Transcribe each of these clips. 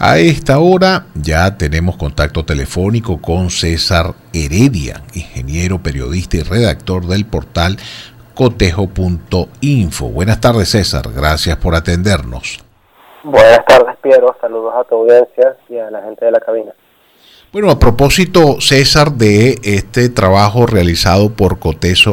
A esta hora ya tenemos contacto telefónico con César Heredia, ingeniero, periodista y redactor del portal cotejo.info. Buenas tardes César, gracias por atendernos. Buenas tardes Piero, saludos a tu audiencia y a la gente de la cabina. Bueno, a propósito, César, de este trabajo realizado por cotejo.info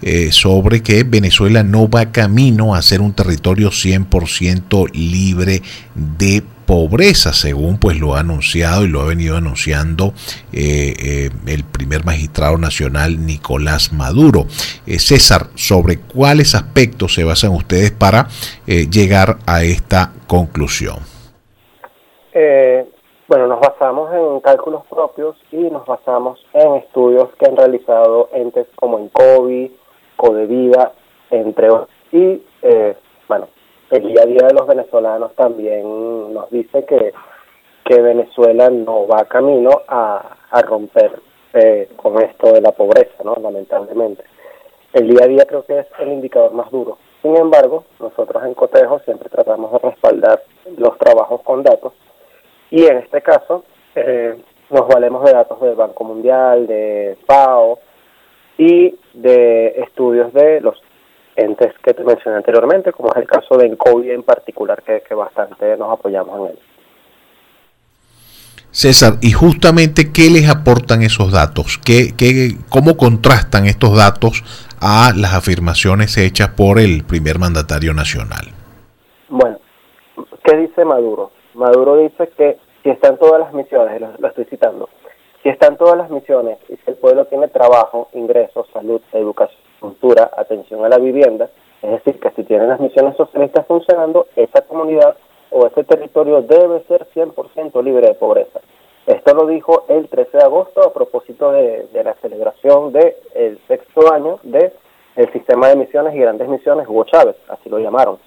eh, sobre que Venezuela no va camino a ser un territorio 100% libre de pobreza, según pues lo ha anunciado y lo ha venido anunciando eh, eh, el primer magistrado nacional Nicolás Maduro. César, ¿sobre cuáles aspectos se basan ustedes para llegar a esta conclusión? Bueno, nos basamos en cálculos propios y nos basamos en estudios que han realizado entes como Incovi, Codevida, entre otros. Y, eh, bueno, el día a día de los venezolanos también nos dice que, que Venezuela no va camino a, a romper eh, con esto de la pobreza, ¿no? Lamentablemente. El día a día creo que es el indicador más duro. Sin embargo, nosotros en Cotejo siempre tratamos de respaldar los trabajos con datos y en este caso eh, nos valemos de datos del Banco Mundial, de FAO y de estudios de los entes que te mencioné anteriormente, como es el caso de COVID en particular, que, que bastante nos apoyamos en él. César, y justamente, ¿qué les aportan esos datos? ¿Qué, qué, ¿Cómo contrastan estos datos a las afirmaciones hechas por el primer mandatario nacional? Bueno, ¿qué dice Maduro? Maduro dice que si están todas las misiones, lo, estoy citando, si están todas las misiones y si el pueblo tiene trabajo, ingresos, salud, educación, cultura, atención a la vivienda, es decir, que si tienen las misiones socialistas funcionando, esa comunidad o ese territorio debe ser 100% libre de pobreza. Esto lo dijo el 13 de agosto a propósito de, la celebración del el sexto año del el sistema de misiones y grandes misiones Hugo Chávez, así lo llamaron.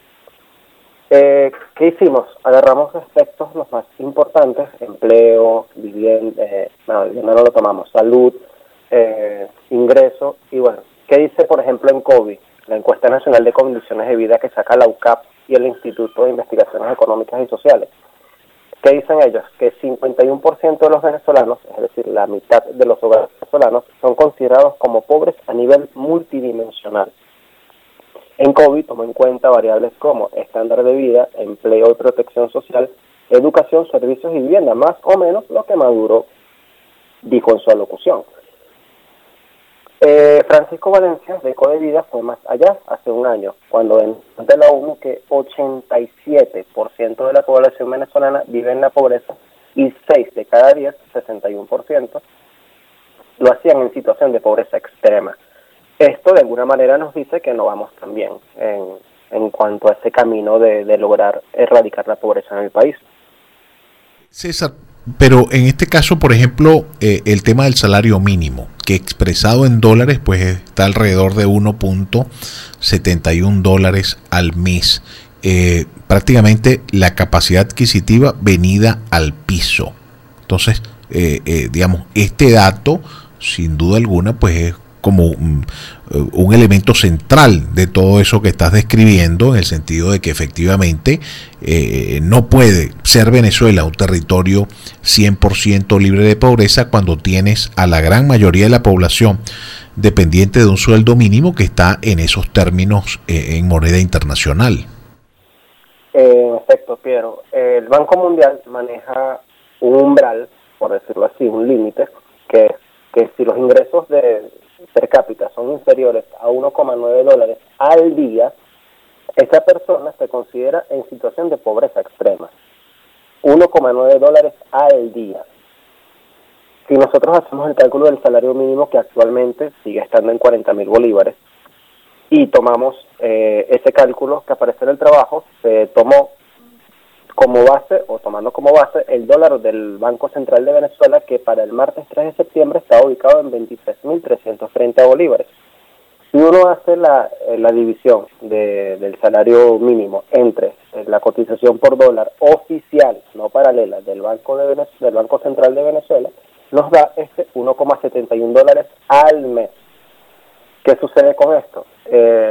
Eh, ¿Qué hicimos? Agarramos aspectos los más importantes, empleo, vivienda, eh, no, no lo tomamos, salud, eh, ingreso, y bueno, ¿qué dice por ejemplo en COVID? La encuesta nacional de condiciones de vida que saca la UCAP y el Instituto de Investigaciones Económicas y Sociales. ¿Qué dicen ellos? Que 51% de los venezolanos, es decir, la mitad de los hogares venezolanos, son considerados como pobres a nivel multidimensional. En COVID tomó en cuenta variables como estándar de vida, empleo y protección social, educación, servicios y vivienda, más o menos lo que Maduro dijo en su alocución. Eh, Francisco Valencia de Vida fue más allá hace un año, cuando en de la ONU que 87% de la población venezolana vive en la pobreza y 6 de cada 10, 61%, lo hacían en situación de pobreza extrema. Esto de alguna manera nos dice que no vamos tan bien en, en cuanto a ese camino de, lograr erradicar la pobreza en el país. César, pero en este caso, por ejemplo, eh, el tema del salario mínimo, que expresado en dólares, pues está alrededor de 1.71 dólares al mes. Eh, prácticamente la capacidad adquisitiva venida al piso. Entonces, eh, digamos, este dato, sin duda alguna, pues es como un, elemento central de todo eso que estás describiendo, en el sentido de que efectivamente eh, no puede ser Venezuela un territorio 100% libre de pobreza cuando tienes a la gran mayoría de la población dependiente de un sueldo mínimo que está en esos términos eh, en moneda internacional. En efecto, Piero, el Banco Mundial maneja un umbral, por decirlo así, un límite, que, que si los ingresos de, per cápita son inferiores a 1,9 dólares al día, esa persona se considera en situación de pobreza extrema. 1,9 dólares al día. Si nosotros hacemos el cálculo del salario mínimo que actualmente sigue estando en 40 mil bolívares y tomamos eh, ese cálculo que aparece en el trabajo, se tomó como base o tomando como base el dólar del Banco Central de Venezuela que para el martes 3 de septiembre está ubicado en 23.330 bolívares. Si uno hace la, eh, la división de, del salario mínimo entre eh, la cotización por dólar oficial, no paralela, del Banco, de del Banco Central de Venezuela, nos da este 1,71 dólares al mes. ¿Qué sucede con esto? Eh,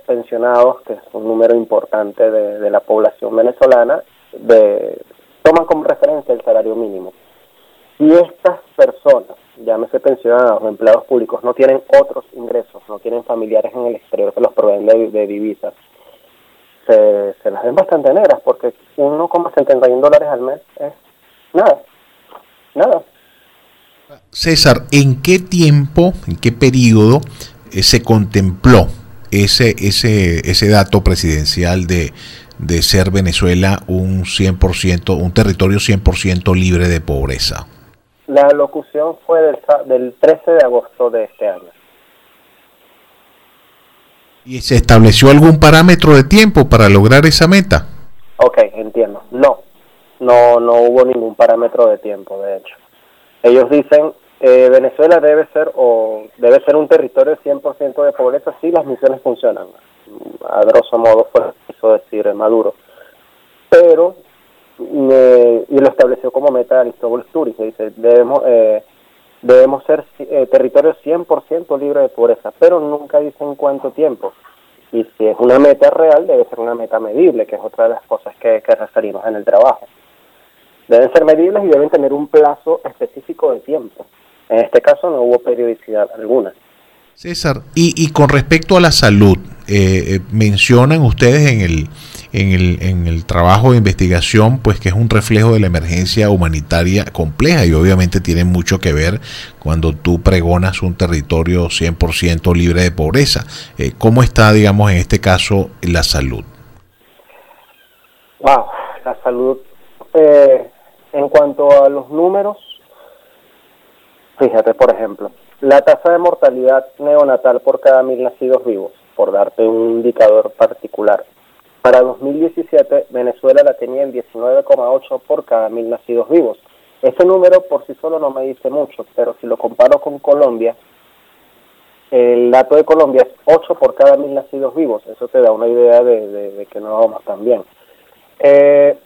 pensionados, que es un número importante de, la población venezolana, de, toman como referencia el salario mínimo. Si estas personas, llámese pensionados o empleados públicos, no tienen otros ingresos, no tienen familiares en el exterior que los proveen de, divisas, se, se, las ven bastante negras porque 1,71 dólares al mes es nada, nada. César, ¿en qué tiempo, en qué periodo eh, se contempló ese, ese, ese dato presidencial de, de ser Venezuela un 100%, un territorio 100% libre de pobreza? La locución fue del, del 13 de agosto de este año. ¿Y se estableció algún parámetro de tiempo para lograr esa meta? Ok, entiendo. No, no, no hubo ningún parámetro de tiempo, de hecho. Ellos dicen eh, Venezuela debe ser o debe ser un territorio 100% de pobreza si las misiones funcionan. A grosso modo fue eso decir Maduro. Pero, y lo estableció como meta Aristóbulo Sturi, que dice, debemos, eh, debemos ser eh, territorio 100% libre de pobreza, pero nunca dicen cuánto tiempo. Y si es una meta real, debe ser una meta medible, que es otra de las cosas que, que referimos en el trabajo. Deben ser medibles y deben tener un plazo específico de tiempo. En este caso no hubo periodicidad alguna. César, y, y con respecto a la salud, eh, eh, mencionan ustedes en el, en, el, en el trabajo de investigación, pues que es un reflejo de la emergencia humanitaria compleja y obviamente tiene mucho que ver cuando tú pregonas un territorio 100% libre de pobreza. Eh, ¿Cómo está, digamos, en este caso la salud? Wow, la salud. en cuanto a los números, Fíjate, por ejemplo, la tasa de mortalidad neonatal por cada mil nacidos vivos, por darte un indicador particular. Para 2017, Venezuela la tenía en 19,8 por cada mil nacidos vivos. Ese número por sí solo no me dice mucho, pero si lo comparo con Colombia, el dato de Colombia es 8 por cada mil nacidos vivos. Eso te da una idea de, que no vamos tan bien. Eh,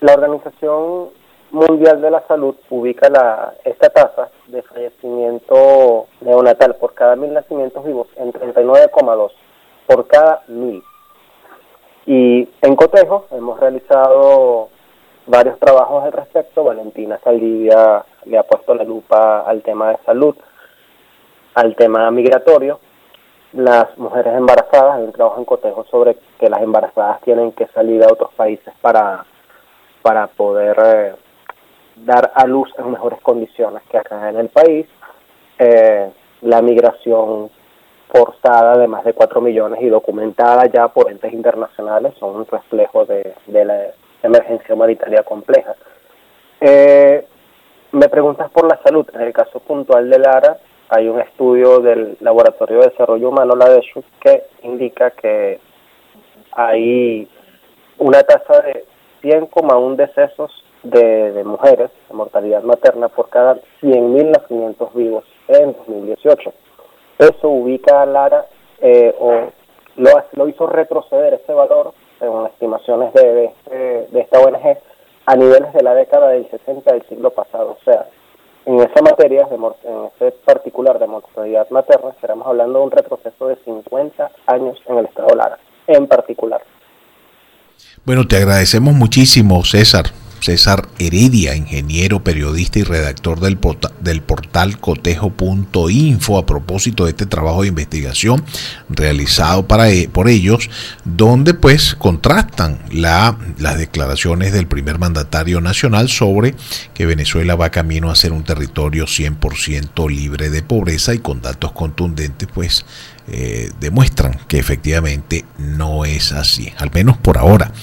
la Organización Mundial de la Salud ubica la, esta tasa de fallecimiento neonatal por cada mil nacimientos vivos en 39,2 por cada mil. Y en Cotejo hemos realizado varios trabajos al respecto. Valentina Saldivia le ha puesto la lupa al tema de salud, al tema migratorio. Las mujeres embarazadas, hay un trabajo en Cotejo sobre que las embarazadas tienen que salir a otros países para, para poder eh, dar a luz en mejores condiciones que acá en el país. Eh, la migración forzada de más de 4 millones y documentada ya por entes internacionales son un reflejo de, la emergencia humanitaria compleja. Eh, me preguntas por la salud. En el caso puntual de Lara, hay un estudio del Laboratorio de Desarrollo Humano, la DESHU, que indica que hay una tasa de 100,1 decesos de, mujeres, de mortalidad materna por cada 100.000 nacimientos vivos en 2018. Eso ubica a Lara eh, o lo, lo hizo retroceder ese valor, según estimaciones de, de, esta ONG, a niveles de la década del 60 del siglo pasado. O sea, en esa materia, de, en ese particular de mortalidad materna, estaremos hablando de un retroceso de 50 años en el estado Lara, en particular. Bueno, te agradecemos muchísimo, César, César Heredia, ingeniero, periodista y redactor del, portal, del portal cotejo.info a propósito de este trabajo de investigación realizado para, e, por ellos, donde pues contrastan la, las declaraciones del primer mandatario nacional sobre que Venezuela va camino a ser un territorio 100% libre de pobreza y con datos contundentes pues eh, demuestran que efectivamente no es así, al menos por ahora.